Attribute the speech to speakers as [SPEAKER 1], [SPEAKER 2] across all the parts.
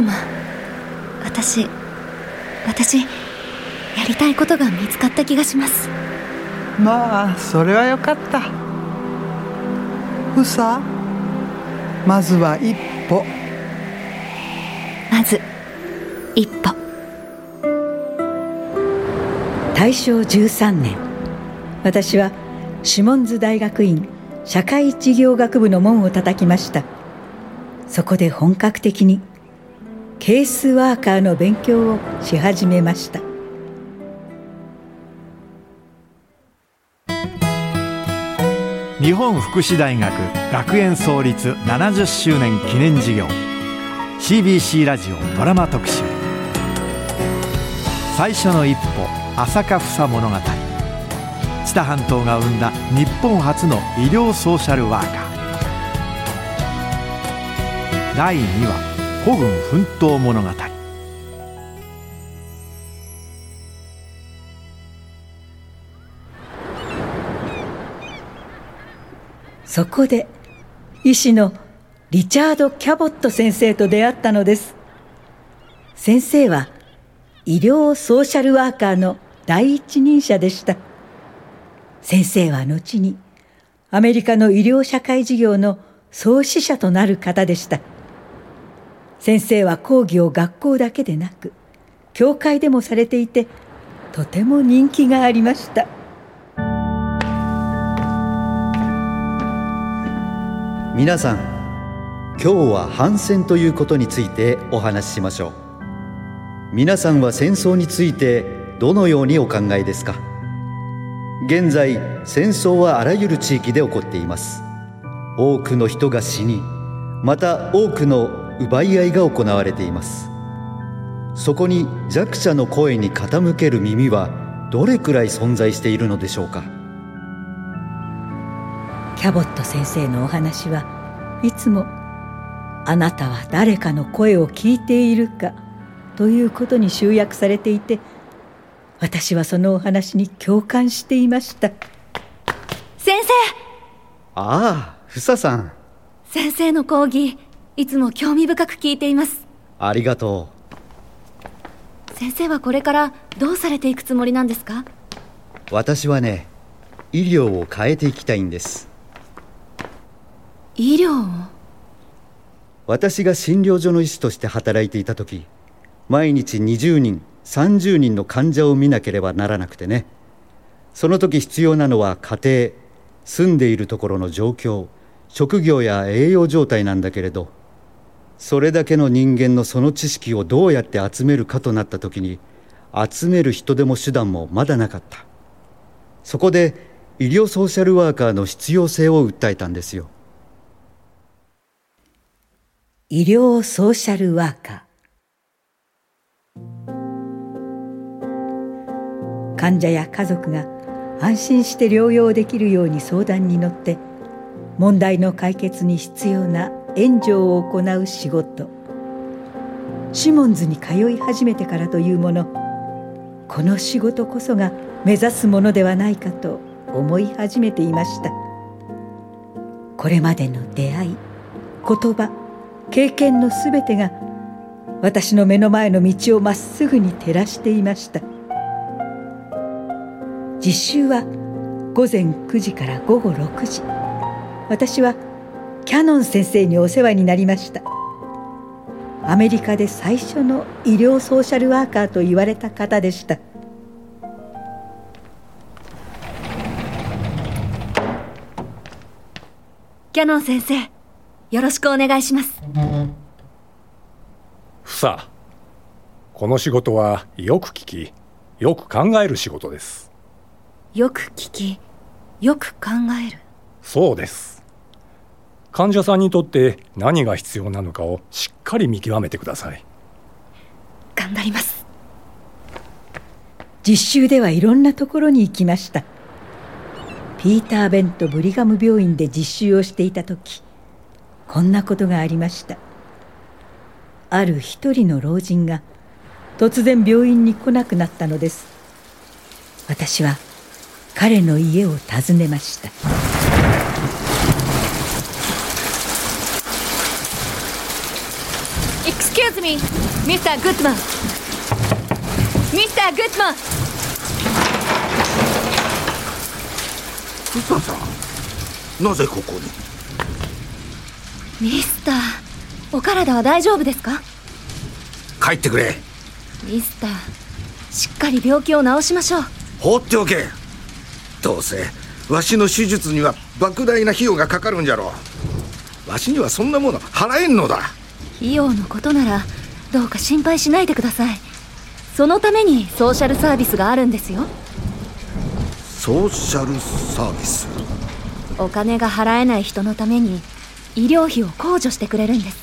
[SPEAKER 1] 様私私やりたいことが見つかった気がします。
[SPEAKER 2] まあそれはよかった。ふさまずは一歩。
[SPEAKER 1] まず一歩。
[SPEAKER 3] 大正13年私はシモンズ大学院社会事業学部の門を叩きました。そこで本格的にケースワーカーの勉強をし始めました。
[SPEAKER 4] 日本福祉大学学園創立70周年記念事業。CBC ラジオドラマ特集。最初の一歩朝霞房物語。知多半島が生んだ日本初の医療ソーシャルワーカー。第2話孤軍奮闘物語。
[SPEAKER 3] そこで医師のリチャード・キャボット先生と出会ったのです。先生は医療ソーシャルワーカーの第一人者でした。先生は後にアメリカの医療社会事業の創始者となる方でした。先生は講義を学校だけでなく教会でもされていてとても人気がありました。
[SPEAKER 5] 皆さん今日は反戦ということについてお話ししましょう。皆さんは戦争についてどのようにお考えですか？現在戦争はあらゆる地域で起こっています。多くの人が死にまた多くの奪い合いが行われています。そこに弱者の声に傾ける耳はどれくらい存在しているのでしょうか。
[SPEAKER 3] キャボット先生のお話はいつも「あなたは誰かの声を聞いているか」ということに集約されていて私はそのお話に共感していました。
[SPEAKER 1] 先生！
[SPEAKER 5] ああふささん。
[SPEAKER 1] 先生の講義いつも興味深く聞いています。
[SPEAKER 5] ありがと
[SPEAKER 1] う。先生はこれからどうされていくつもりなんですか？
[SPEAKER 5] 私はね医療を変えていきたいんです。
[SPEAKER 1] 医療を？
[SPEAKER 5] 私が診療所の医師として働いていた時毎日20人30人の患者を見なければならなくてね。その時必要なのは家庭住んでいるところの状況職業や栄養状態なんだけれどそれだけの人間のその知識をどうやって集めるかとなった時に集める人でも手段もまだなかった。そこで医療ソーシャルワーカーの必要性を訴えたんですよ。
[SPEAKER 3] 医療ソーシャルワーカー。患者や家族が安心して療養できるように相談に乗って問題の解決に必要な援助を行う仕事。シモンズに通い始めてからというものこの仕事こそが目指すものではないかと思い始めていました。これまでの出会い言葉経験のすべてが私の目の前の道をまっすぐに照らしていました。実習は午前9時から午後6時。私はキャノン先生にお世話になりました。アメリカで最初の医療ソーシャルワーカーと言われた方でした。
[SPEAKER 1] キャノン先生よろしくお願いします。
[SPEAKER 6] ふさこの仕事はよく聞きよく考える仕事です。
[SPEAKER 1] よく聞きよく考える。
[SPEAKER 6] そうです患者さんにとって何が必要なのかをしっかり見極めてください。
[SPEAKER 1] 頑張ります。
[SPEAKER 3] 実習ではいろんなところに行きました。ピーター・ベント・ブリガム病院で実習をしていた時こんなことがありました。ある一人の老人が突然病院に来なくなったのです。私は彼の家を訪ねました「
[SPEAKER 1] Excuse me, Mr. Goodman. Mr. Goodman.
[SPEAKER 7] さんなぜここに
[SPEAKER 1] ミスター、お体は大丈夫ですか
[SPEAKER 7] 帰ってくれ
[SPEAKER 1] ミスター、しっかり病気を治しましょう。
[SPEAKER 7] 放っておけどうせわしの手術には莫大な費用がかかるんじゃろわしにはそんなもの払えんのだ
[SPEAKER 1] 費用のことなら、どうか心配しないでください。そのためにソーシャルサービスがあるんですよ。
[SPEAKER 7] ソーシャルサービス？
[SPEAKER 1] お金が払えない人のために医療費を控除してくれるんです。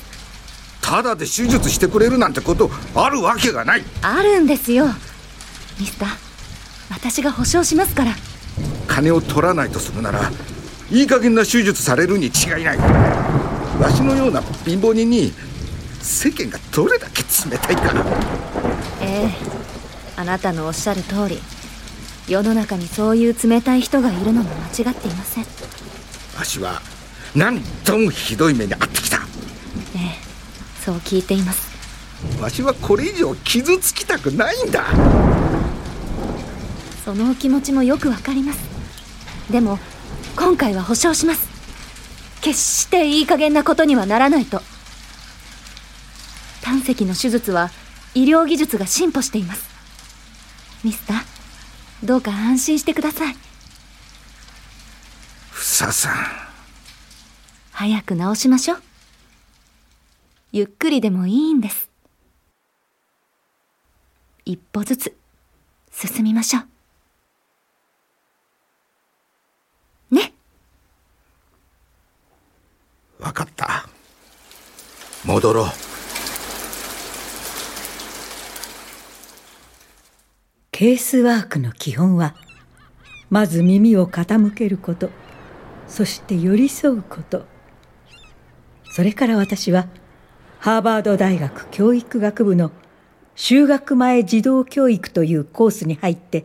[SPEAKER 7] ただで手術してくれるなんてことあるわけがない。
[SPEAKER 1] あるんですよ。ミスター私が保証しますから。
[SPEAKER 7] 金を取らないとするならいい加減な手術されるに違いない。わしのような貧乏人に世間がどれだけ冷たいか。
[SPEAKER 1] ええ。あなたのおっしゃる通り。世の中にそういう冷たい人がいるのも間違っていません。
[SPEAKER 7] わしは何度もひどい目に遭ってきた。
[SPEAKER 1] ええ。そう聞いています。
[SPEAKER 7] わしはこれ以上傷つきたくないんだ。
[SPEAKER 1] そのお気持ちもよくわかります。でも今回は保証します。決していい加減なことにはならないと。胆石の手術は医療技術が進歩しています。ミスターどうか安心してください。
[SPEAKER 7] ふささん。
[SPEAKER 1] 早く治しましょう。ゆっくりでもいいんです。一歩ずつ進みましょう。ね。
[SPEAKER 7] 分かった。戻ろう
[SPEAKER 3] ケースワークの基本はまず耳を傾けることそして寄り添うこと。それから私はハーバード大学教育学部の就学前児童教育というコースに入って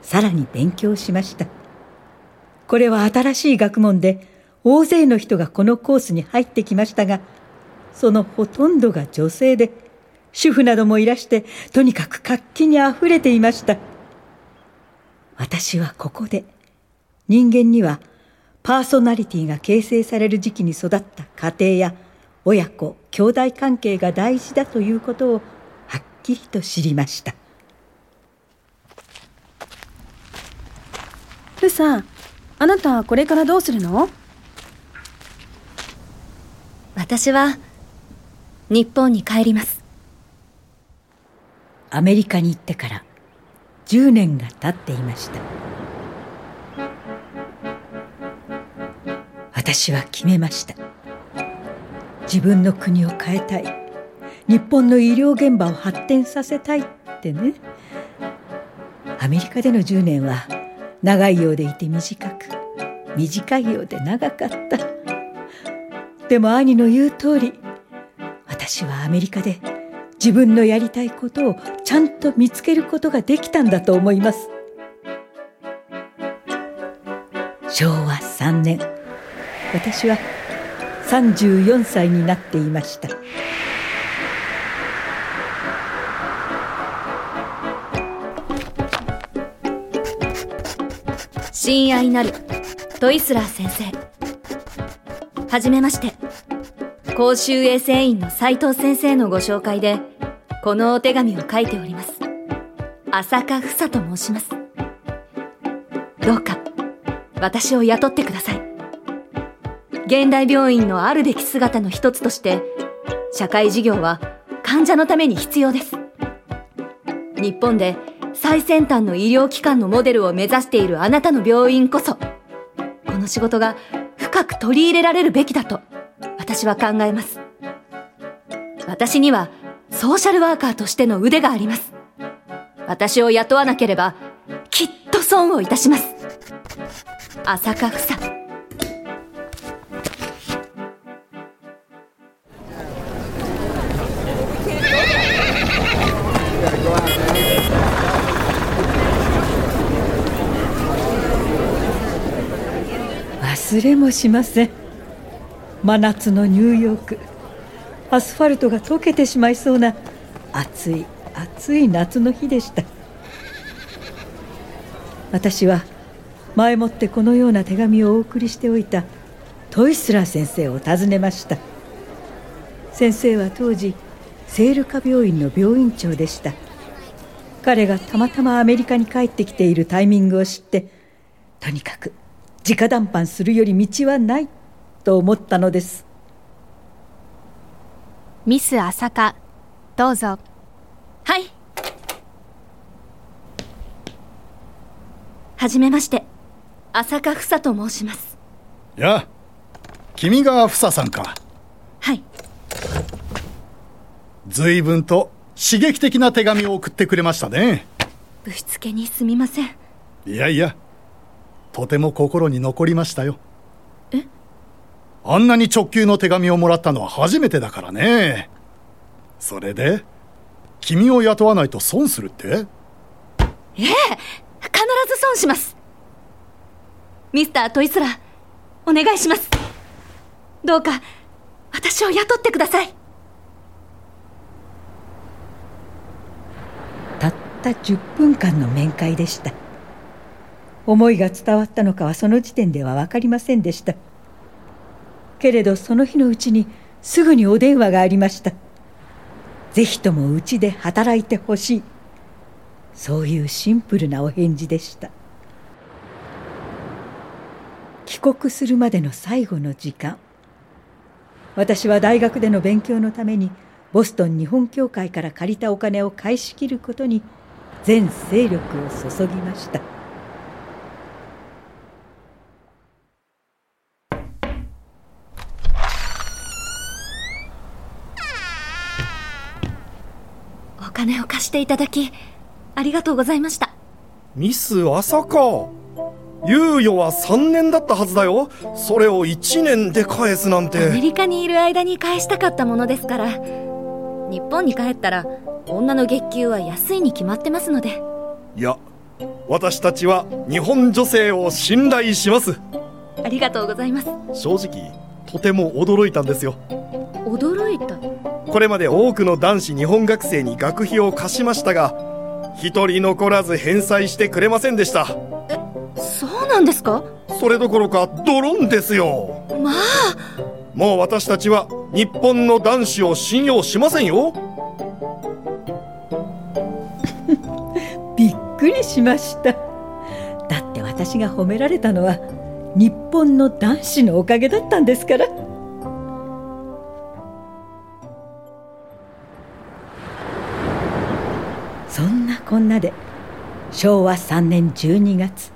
[SPEAKER 3] さらに勉強しました。これは新しい学問で大勢の人がこのコースに入ってきましたがそのほとんどが女性で主婦などもいらしてとにかく活気にあふれていました。私はここで人間にはパーソナリティが形成される時期に育った家庭や親子兄弟関係が大事だということをはっきりと知りました。
[SPEAKER 8] ルさんあなたこれからどうするの？
[SPEAKER 1] 私は日本に帰ります
[SPEAKER 3] アメリカに行ってから10年が経っていました。私は決めました。自分の国を変えたい。日本の医療現場を発展させたいってね。アメリカでの10年は長いようでいて短く短いようで長かった。でも兄の言う通り私はアメリカで自分のやりたいことをちゃんと見つけることができたんだと思います。昭和3年。私は34歳になっていました。
[SPEAKER 1] 親愛なるトイスラー先生。はじめまして。公衆衛生院の斉藤先生のご紹介でこのお手紙を書いております。浅香房と申します。どうか私を雇ってください。現代病院のあるべき姿の一つとして社会事業は患者のために必要です。日本で最先端の医療機関のモデルを目指しているあなたの病院こそこの仕事が深く取り入れられるべきだと私は考えます。私にはソーシャルワーカーとしての腕があります。私を雇わなければきっと損をいたします。浅香房
[SPEAKER 3] 忘れもしません。真夏のニューヨーク。アスファルトが溶けてしまいそうな暑い暑い夏の日でした。私は前もってこのような手紙をお送りしておいたトイスラー先生を訪ねました。先生は当時セールカ病院の病院長でした。彼がたまたまアメリカに帰ってきているタイミングを知ってとにかく直談判するより道はないと思ったのです。
[SPEAKER 9] ミス朝香。どうぞ。
[SPEAKER 1] はい。はじめまして。浅香房と申します。
[SPEAKER 10] や君が房さんか。
[SPEAKER 1] はい。
[SPEAKER 10] 随分と刺激的な手紙を送ってくれましたね。
[SPEAKER 1] ぶしつけにすみません。
[SPEAKER 10] いやいやとても心に残りましたよ。
[SPEAKER 1] え
[SPEAKER 10] あんなに直球の手紙をもらったのは初めてだからね。それで君を雇わないと損するって？え
[SPEAKER 1] ええ必ず損します。ミスタートイスラーお願いします。どうか私を雇ってください。
[SPEAKER 3] たった10分間の面会でした。思いが伝わったのかはその時点では分かりませんでしたけれどその日のうちにすぐにお電話がありました。ぜひともうちで働いてほしい。そういうシンプルなお返事でした。帰国するまでの最後の時間。私は大学での勉強のためにボストン日本協会から借りたお金を返し切ることに全勢力を注ぎました。
[SPEAKER 1] お金を貸していただきありがとうございました。
[SPEAKER 11] ミス朝か。猶予は3年だったはずだよ。それを1年で返すなん
[SPEAKER 1] アメ
[SPEAKER 11] て
[SPEAKER 1] リカにいる間に返したかったものですから日本に帰ったら女の月給は安いに決まってますので。
[SPEAKER 11] いや私たちは日本女性を信頼します。
[SPEAKER 1] ありがとうございます。
[SPEAKER 11] 正直とても驚いたんですよ。
[SPEAKER 1] 驚いた
[SPEAKER 11] これまで多くの男子日本学生に学費を貸しましたが一人残らず返済してくれませんでした。
[SPEAKER 1] そうなんですか？
[SPEAKER 11] それどころかドロンですよ。
[SPEAKER 1] まあ。
[SPEAKER 11] もう私たちは日本の男子を信用しませんよ。
[SPEAKER 3] びっくりしました。だって私が褒められたのは日本の男子のおかげだったんですからそんなこんなで昭和3年12月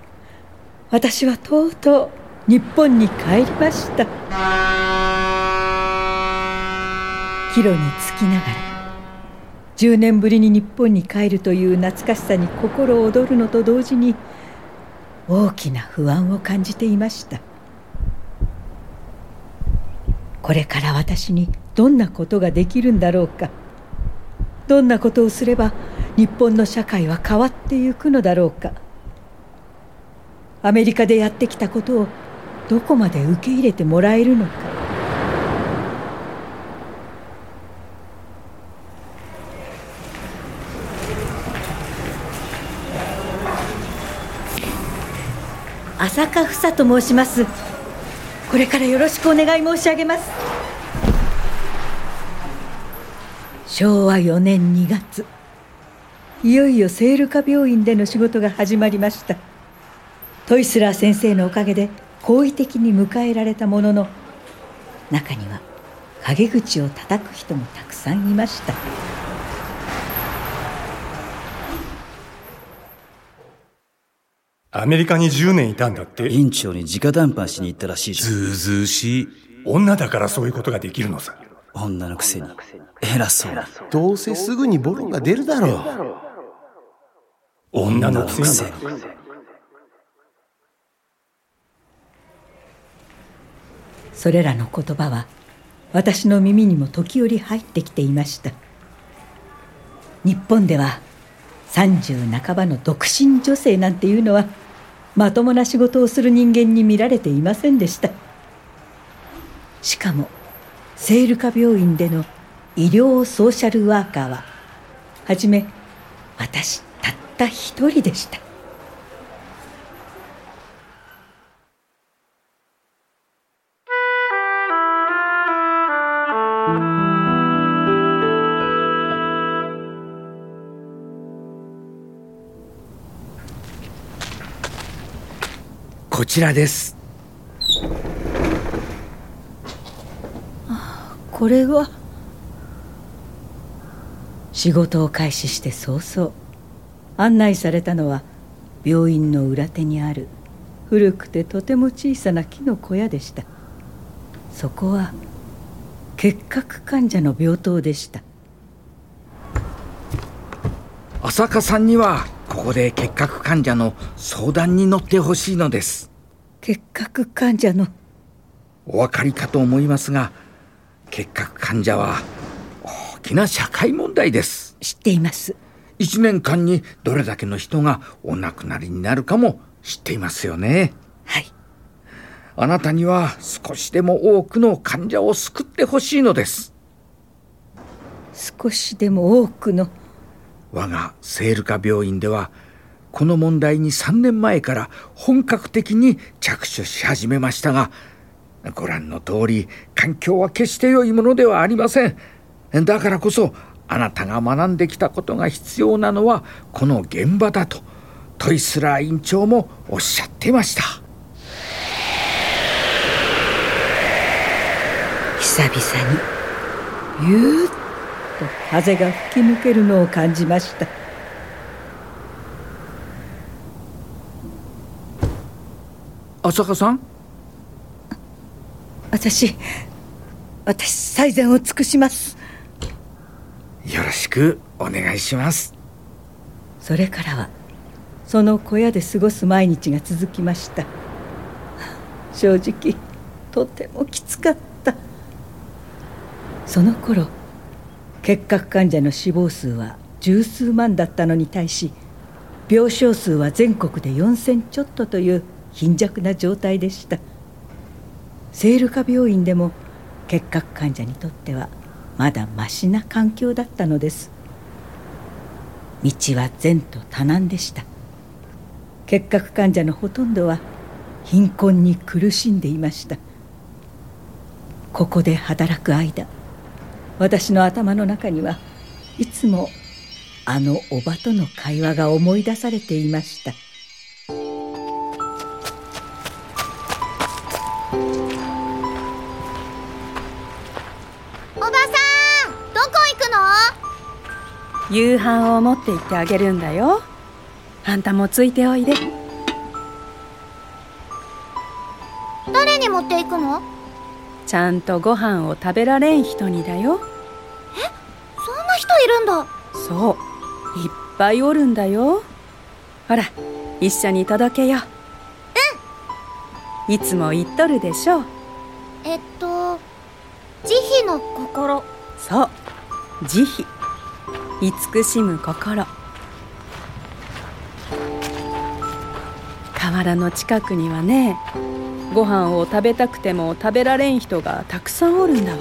[SPEAKER 3] 私はとうとう日本に帰りました。帰路につきながら10年ぶりに日本に帰るという懐かしさに心躍るのと同時に大きな不安を感じていました。これから私にどんなことができるんだろうか。どんなことをすれば日本の社会は変わってゆくのだろうか。アメリカでやってきたことをどこまで受け入れてもらえるのか。浅香房と申します。これからよろしくお願い申し上げます。昭和4年2月。いよいよセールカ病院での仕事が始まりましたトイスラー先生のおかげで好意的に迎えられたものの中には陰口を叩く人もたくさんいました
[SPEAKER 6] アメリカに10年いたんだって
[SPEAKER 12] 院長に直談判しに行ったらしいじゃん。
[SPEAKER 6] ずうずうしい女だからそういうことができるのさ
[SPEAKER 12] 女のくせに。偉そうに。
[SPEAKER 13] どうせすぐにボロが出るだろう。
[SPEAKER 6] 女のくせに。
[SPEAKER 3] それらの言葉は私の耳にも時折入ってきていました。日本では30半ばの独身女性なんていうのはまともな仕事をする人間に見られていませんでした。しかもセールカ病院での医療ソーシャルワーカーははじめ私た一人でした。
[SPEAKER 7] こちらです。
[SPEAKER 3] これは。仕事を開始して早々案内されたのは病院の裏手にある古くてとても小さな木の小屋でした。そこは結核患者の病棟でした。
[SPEAKER 7] 浅香さんにはここで結核患者の相談に乗ってほしいのです。
[SPEAKER 3] 結核患者の
[SPEAKER 7] お分かりかと思いますが結核患者は大きな社会問題です。
[SPEAKER 3] 知っています
[SPEAKER 7] 1年間にどれだけの人がお亡くなりになるかも知っていますよね。
[SPEAKER 3] はい。
[SPEAKER 7] あなたには少しでも多くの患者を救ってほしいのです。
[SPEAKER 3] 少しでも多くの。
[SPEAKER 7] 我がセールカ病院ではこの問題に3年前から本格的に着手し始めましたがご覧の通り環境は決して良いものではありません。だからこそあなたが学んできたことが必要なのはこの現場だとトイスラー院長もおっしゃっていました。
[SPEAKER 3] 久々にゆーっと風が吹き抜けるのを感じました。
[SPEAKER 7] 浅香さん？
[SPEAKER 3] 私私最善を尽くします
[SPEAKER 7] よろしくお願いします。
[SPEAKER 3] それからはその小屋で過ごす毎日が続きました。正直とてもきつかった。その頃結核患者の死亡数は十数万だったのに対し病床数は全国で4,000ちょっとという貧弱な状態でした。聖ルカ病院でも結核患者にとってはまだましな環境だったのです。道は善と多難でした。結核患者のほとんどは貧困に苦しんでいました。ここで働く間私の頭の中にはいつもあのおばとの会話が思い出されていました。
[SPEAKER 8] 夕飯を持って行ってあげるんだよ。あんたもついておいで。
[SPEAKER 14] 誰に持って行くの？
[SPEAKER 8] ちゃんとご飯を食べられん人にだよ。
[SPEAKER 14] え？そんな人いるんだ。
[SPEAKER 8] そう。いっぱいおるんだよ。ほら一緒に届けよう。ん。いつも言っとるでしょ。
[SPEAKER 14] えっと慈悲の心。
[SPEAKER 8] そう。慈悲慈しむ心。河原の近くにはねご飯を食べたくても食べられん人がたくさんおるんだわ。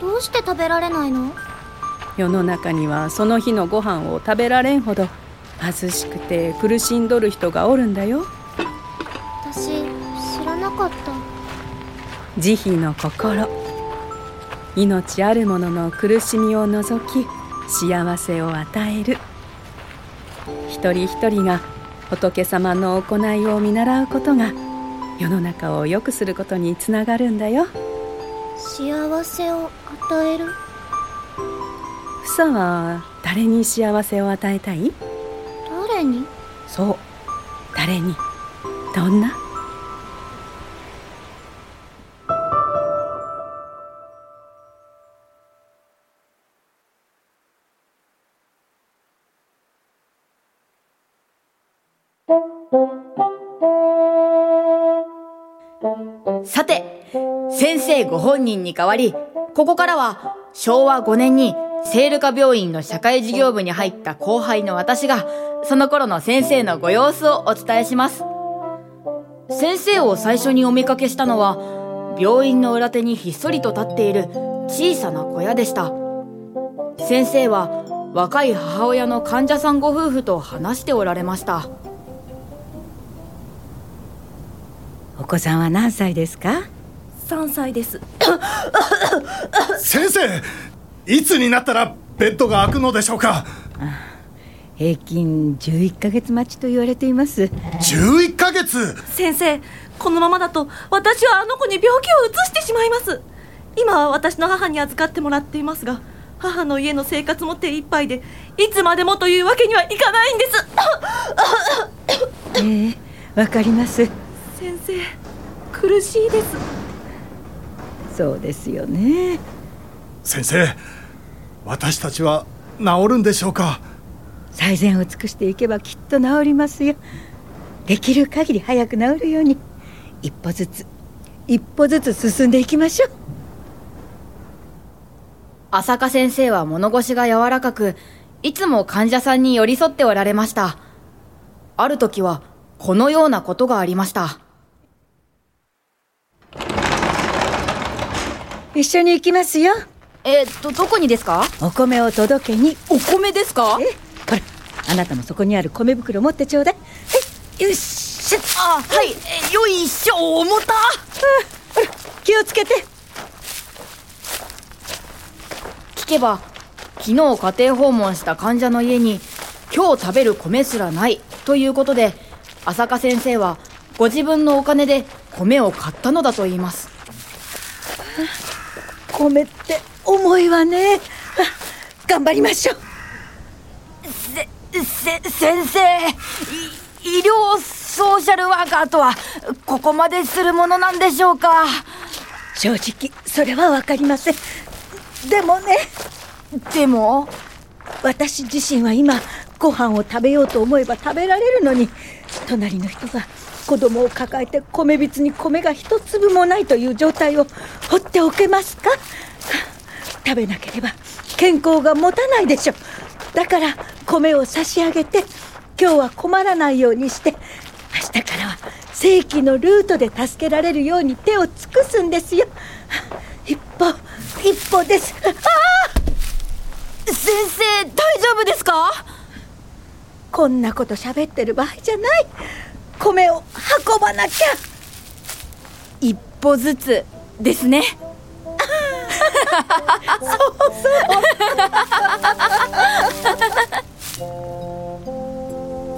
[SPEAKER 14] どうして食べられないの？
[SPEAKER 8] 世の中にはその日のご飯を食べられんほど貧しくて苦しんどる人がおるんだよ。
[SPEAKER 14] 私知らなかった。
[SPEAKER 8] 慈悲の心。命ある者の苦しみを除き幸せを与える。一人一人が仏様の行いを見習うことが世の中を良くすることにつながるんだよ。
[SPEAKER 14] 幸せを与える。
[SPEAKER 8] 房は誰に幸せを与えたい？
[SPEAKER 14] 誰に？
[SPEAKER 8] そう誰に？どんな？
[SPEAKER 15] ご本人に代わり、ここからは昭和5年に聖ルカ病院の社会事業部に入った後輩の私が、その頃の先生のご様子をお伝えします。先生を最初にお見かけしたのは、病院の裏手にひっそりと立っている小さな小屋でした。先生は若い母親の患者さんご夫婦と話しておられました
[SPEAKER 3] お子さんは何歳ですか？
[SPEAKER 1] 3歳です。
[SPEAKER 10] 先生いつになったらベッドが開くのでしょうか？
[SPEAKER 3] 平均11ヶ月待ちと言われています。
[SPEAKER 10] 11ヶ月？
[SPEAKER 1] 先生このままだと私はあの子に病気をうつしてしまいます。今は私の母に預かってもらっていますが母の家の生活も手一杯でいつまでもというわけにはいかないんです。
[SPEAKER 3] ええわかります。
[SPEAKER 1] 先生苦しいです
[SPEAKER 3] そうですよね。
[SPEAKER 10] 先生私たちは治るんでしょうか？
[SPEAKER 3] 最善を尽くしていけばきっと治りますよ。できる限り早く治るように一歩ずつ一歩ずつ進んでいきましょう。
[SPEAKER 15] 浅香先生は物腰が柔らかくいつも患者さんに寄り添っておられました。ある時はこのようなことがありました
[SPEAKER 3] 一緒に行きますよ。
[SPEAKER 15] えっとどこにですか？
[SPEAKER 3] お米を届けに。
[SPEAKER 15] お米ですか？
[SPEAKER 3] えほらあなたもそこにある米袋持ってちょうだい。えよっしゃ
[SPEAKER 15] あはい。えよいしょ。重た。
[SPEAKER 3] ほら気をつけて。
[SPEAKER 15] 聞けば昨日家庭訪問した患者の家に今日食べる米すらないということで浅香先生はご自分のお金で米を買ったのだと言います
[SPEAKER 3] 米って重いわね頑張りましょう。
[SPEAKER 15] せせ先生医療ソーシャルワーカーとはここまでするものなんでしょうか？
[SPEAKER 3] 正直それは分かりません。でもね。
[SPEAKER 15] でも？
[SPEAKER 3] 私自身は今ご飯を食べようと思えば食べられるのに隣の人が子供を抱えて米びつに米が一粒もないという状態を放っておけますか？食べなければ健康が持たないでしょだから米を差し上げて今日は困らないようにして明日からは正規のルートで助けられるように手を尽くすんですよ。一歩一歩です。あ
[SPEAKER 15] あ先生大丈夫ですか？
[SPEAKER 3] こんなこと喋ってる場合じゃない米を運ばなきゃ。
[SPEAKER 15] 一歩ずつですね。そうそ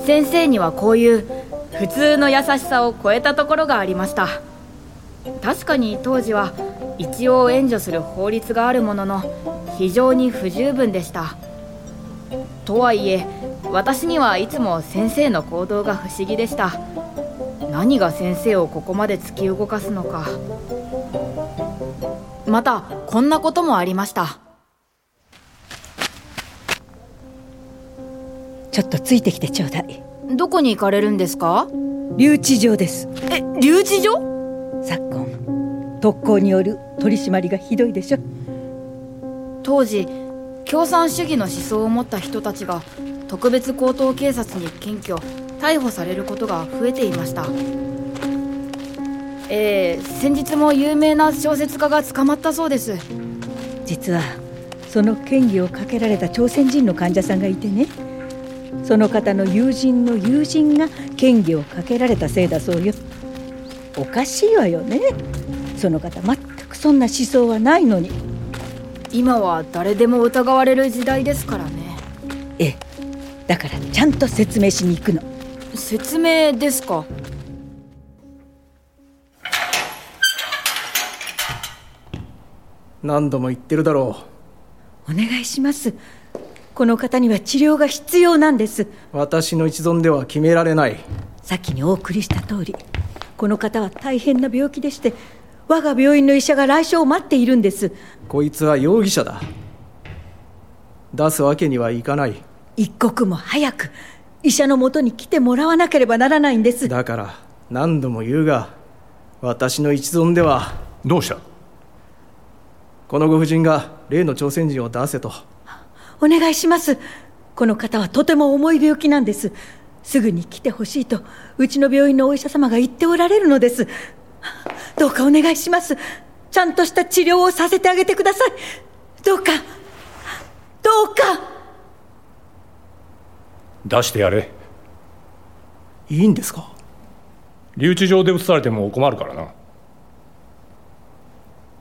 [SPEAKER 15] う。先生にはこういう普通の優しさを超えたところがありました。確かに当時は一応援助する法律があるものの非常に不十分でした。とはいえ私にはいつも先生の行動が不思議でした。何が先生をここまで突き動かすのか。またこんなこともありました。
[SPEAKER 3] ちょっとついてきてちょうだい。
[SPEAKER 15] どこに行かれるんですか？
[SPEAKER 3] 留置場です。
[SPEAKER 15] え留置場？
[SPEAKER 3] 昨今特攻による取り締まりがひどいでしょ。
[SPEAKER 15] 当時共産主義の思想を持った人たちが特別高等警察に検挙逮捕されることが増えていました。えー、先日も有名な小説家が捕まったそうです。
[SPEAKER 3] 実はその嫌疑をかけられた朝鮮人の患者さんがいてね。その方の友人の友人が嫌疑をかけられたせいだそうよ。おかしいわよね。その方全くそんな思想はないのに。
[SPEAKER 15] 今は誰でも疑われる時代ですからね。
[SPEAKER 3] ええだからちゃんと説明しに行くの。
[SPEAKER 15] 説明ですか。
[SPEAKER 16] 何度も言ってるだろ
[SPEAKER 3] う。お願いします。この方には治療が必要なんです。
[SPEAKER 16] 私の一存では決められない。
[SPEAKER 3] 先にお送りした通り。この方は大変な病気でして我が病院の医者が来所を待っているんです。
[SPEAKER 16] こいつは容疑者だ。出すわけにはいかない
[SPEAKER 3] 一刻も早く医者のもとに来てもらわなければならないんです。
[SPEAKER 16] だから何度も言うが私の一存では。
[SPEAKER 6] どうした？
[SPEAKER 16] このご婦人が例の朝鮮人を出せと。
[SPEAKER 3] お願いします。この方はとても重い病気なんです。すぐに来てほしいとうちの病院のお医者様が言っておられるのです。どうかお願いします。ちゃんとした治療をさせてあげてください。どうかどうか
[SPEAKER 6] 出してやれ。
[SPEAKER 16] いいんですか？
[SPEAKER 6] 留置場で移されても困るからな。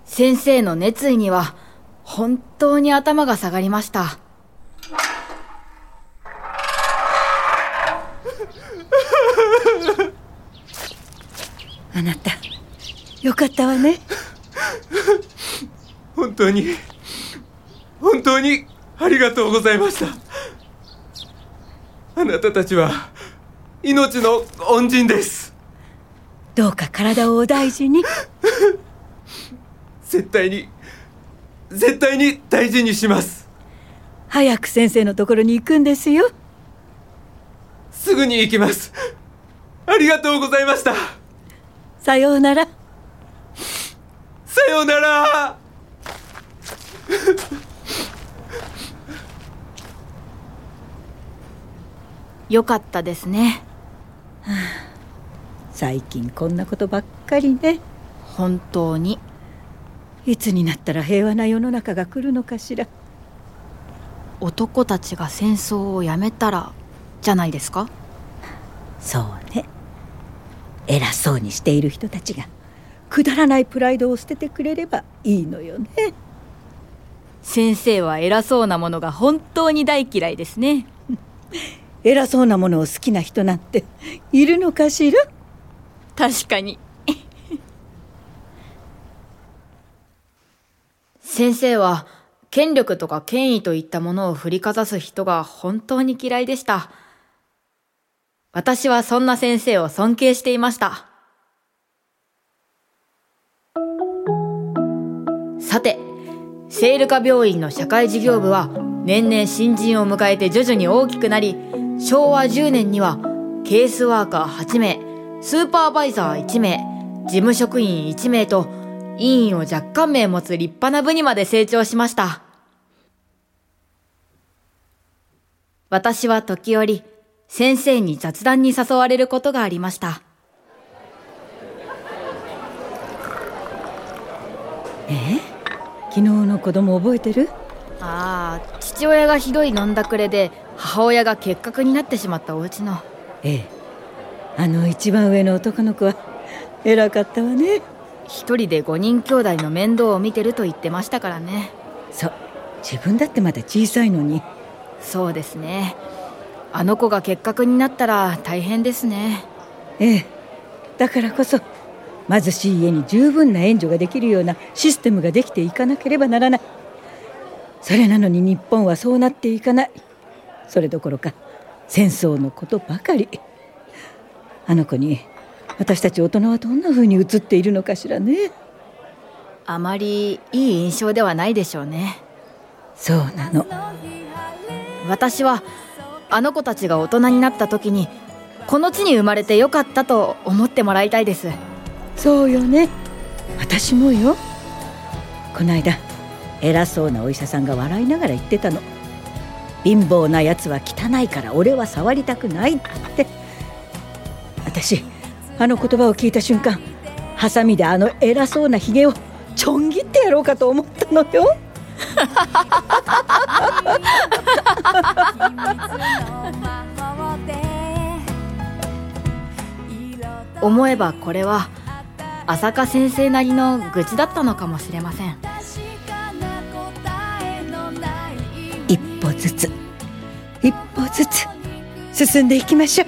[SPEAKER 15] 先生の熱意には本当に頭が下がりました。
[SPEAKER 3] あなたよかったわね。
[SPEAKER 17] 本当に本当にありがとうございましたあなたたちは命の恩人です。
[SPEAKER 3] どうか体をお大事に。
[SPEAKER 17] 絶対に絶対に大事にします。
[SPEAKER 3] 早く先生のところに行くんですよ。
[SPEAKER 17] すぐに行きます。ありがとうございました。
[SPEAKER 3] さようなら。
[SPEAKER 17] さようなら
[SPEAKER 15] よかったですね、
[SPEAKER 3] はあ、最近こんなことばっかりね。
[SPEAKER 15] 本当に。
[SPEAKER 3] いつになったら平和な世の中が来るのかしら。
[SPEAKER 15] 男たちが戦争をやめたらじゃないですか？
[SPEAKER 3] そうね。偉そうにしている人たちがくだらないプライドを捨ててくれればいいのよね。
[SPEAKER 15] 先生は偉そうなものが本当に大嫌いですね
[SPEAKER 3] 偉そうなものを好きな人なんて いるのかしら？
[SPEAKER 15] 確かに。先生は権力とか権威といったものを振りかざす人が本当に嫌いでした。私はそんな先生を尊敬していました。さて聖ルカ病院の社会事業部は年々新人を迎えて徐々に大きくなり昭和10年にはケースワーカー8名スーパーバイザー1名事務職員1名と委員を若干名持つ立派な部にまで成長しました。私は時折先生に雑談に誘われることがありました。
[SPEAKER 3] え？昨日の子供覚えてる？
[SPEAKER 15] ああ父親がひどい飲んだくれで母親が結核になってしまったお家の。
[SPEAKER 3] ええ。あの一番上の男の子は偉かったわね。
[SPEAKER 15] 一人で5人兄弟の面倒を見てると言ってましたからね。
[SPEAKER 3] そう。自分だってまだ小さいのに。
[SPEAKER 15] そうですね。あの子が結核になったら大変ですね。
[SPEAKER 3] ええ。だからこそ貧しい家に十分な援助ができるようなシステムができていかなければならない。それなのに日本はそうなっていかないそれどころか戦争のことばかり。あの子に私たち大人はどんな風に映っているのかしらね。
[SPEAKER 15] あまりいい印象ではないでしょうね。
[SPEAKER 3] そうなの。
[SPEAKER 15] 私はあの子たちが大人になった時にこの地に生まれてよかったと思ってもらいたいです。
[SPEAKER 3] そうよね。私もよ。この間偉そうなお医者さんが笑いながら言ってたの貧乏なやつは汚いから俺は触りたくないって。私あの言葉を聞いた瞬間ハサミであの偉そうなひげをちょん切ってやろうかと思ったのよ。
[SPEAKER 15] 思えばこれは浅香先生なりの愚痴だったのかもしれません。
[SPEAKER 3] 歩ずつ一歩ずつ進んでいきましょう。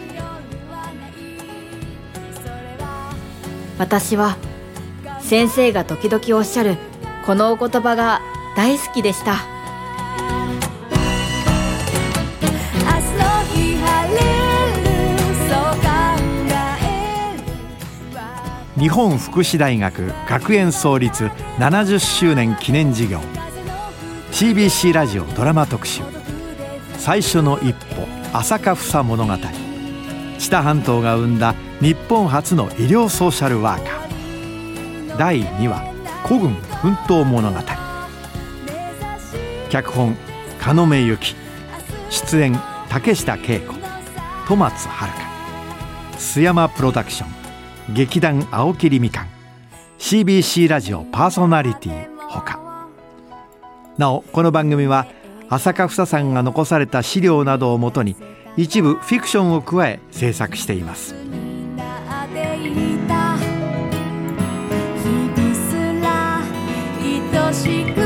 [SPEAKER 15] 私は先生が時々おっしゃるこのお言葉が大好きでした。
[SPEAKER 4] 日本福祉大学学園創立70周年記念事業。CBC ラジオドラマ特集「最初の一歩朝香房物語」知多半島が生んだ日本初の医療ソーシャルワーカー。第2話「孤軍奮闘物語」脚本鹿目由紀出演竹下恵子。戸松遥。須山プロダクション劇団青桐みかん。CBC ラジオパーソナリティほか。なおこの番組は浅香房さんが残された資料などをもとに一部フィクションを加え制作しています。
[SPEAKER 18] 愛しく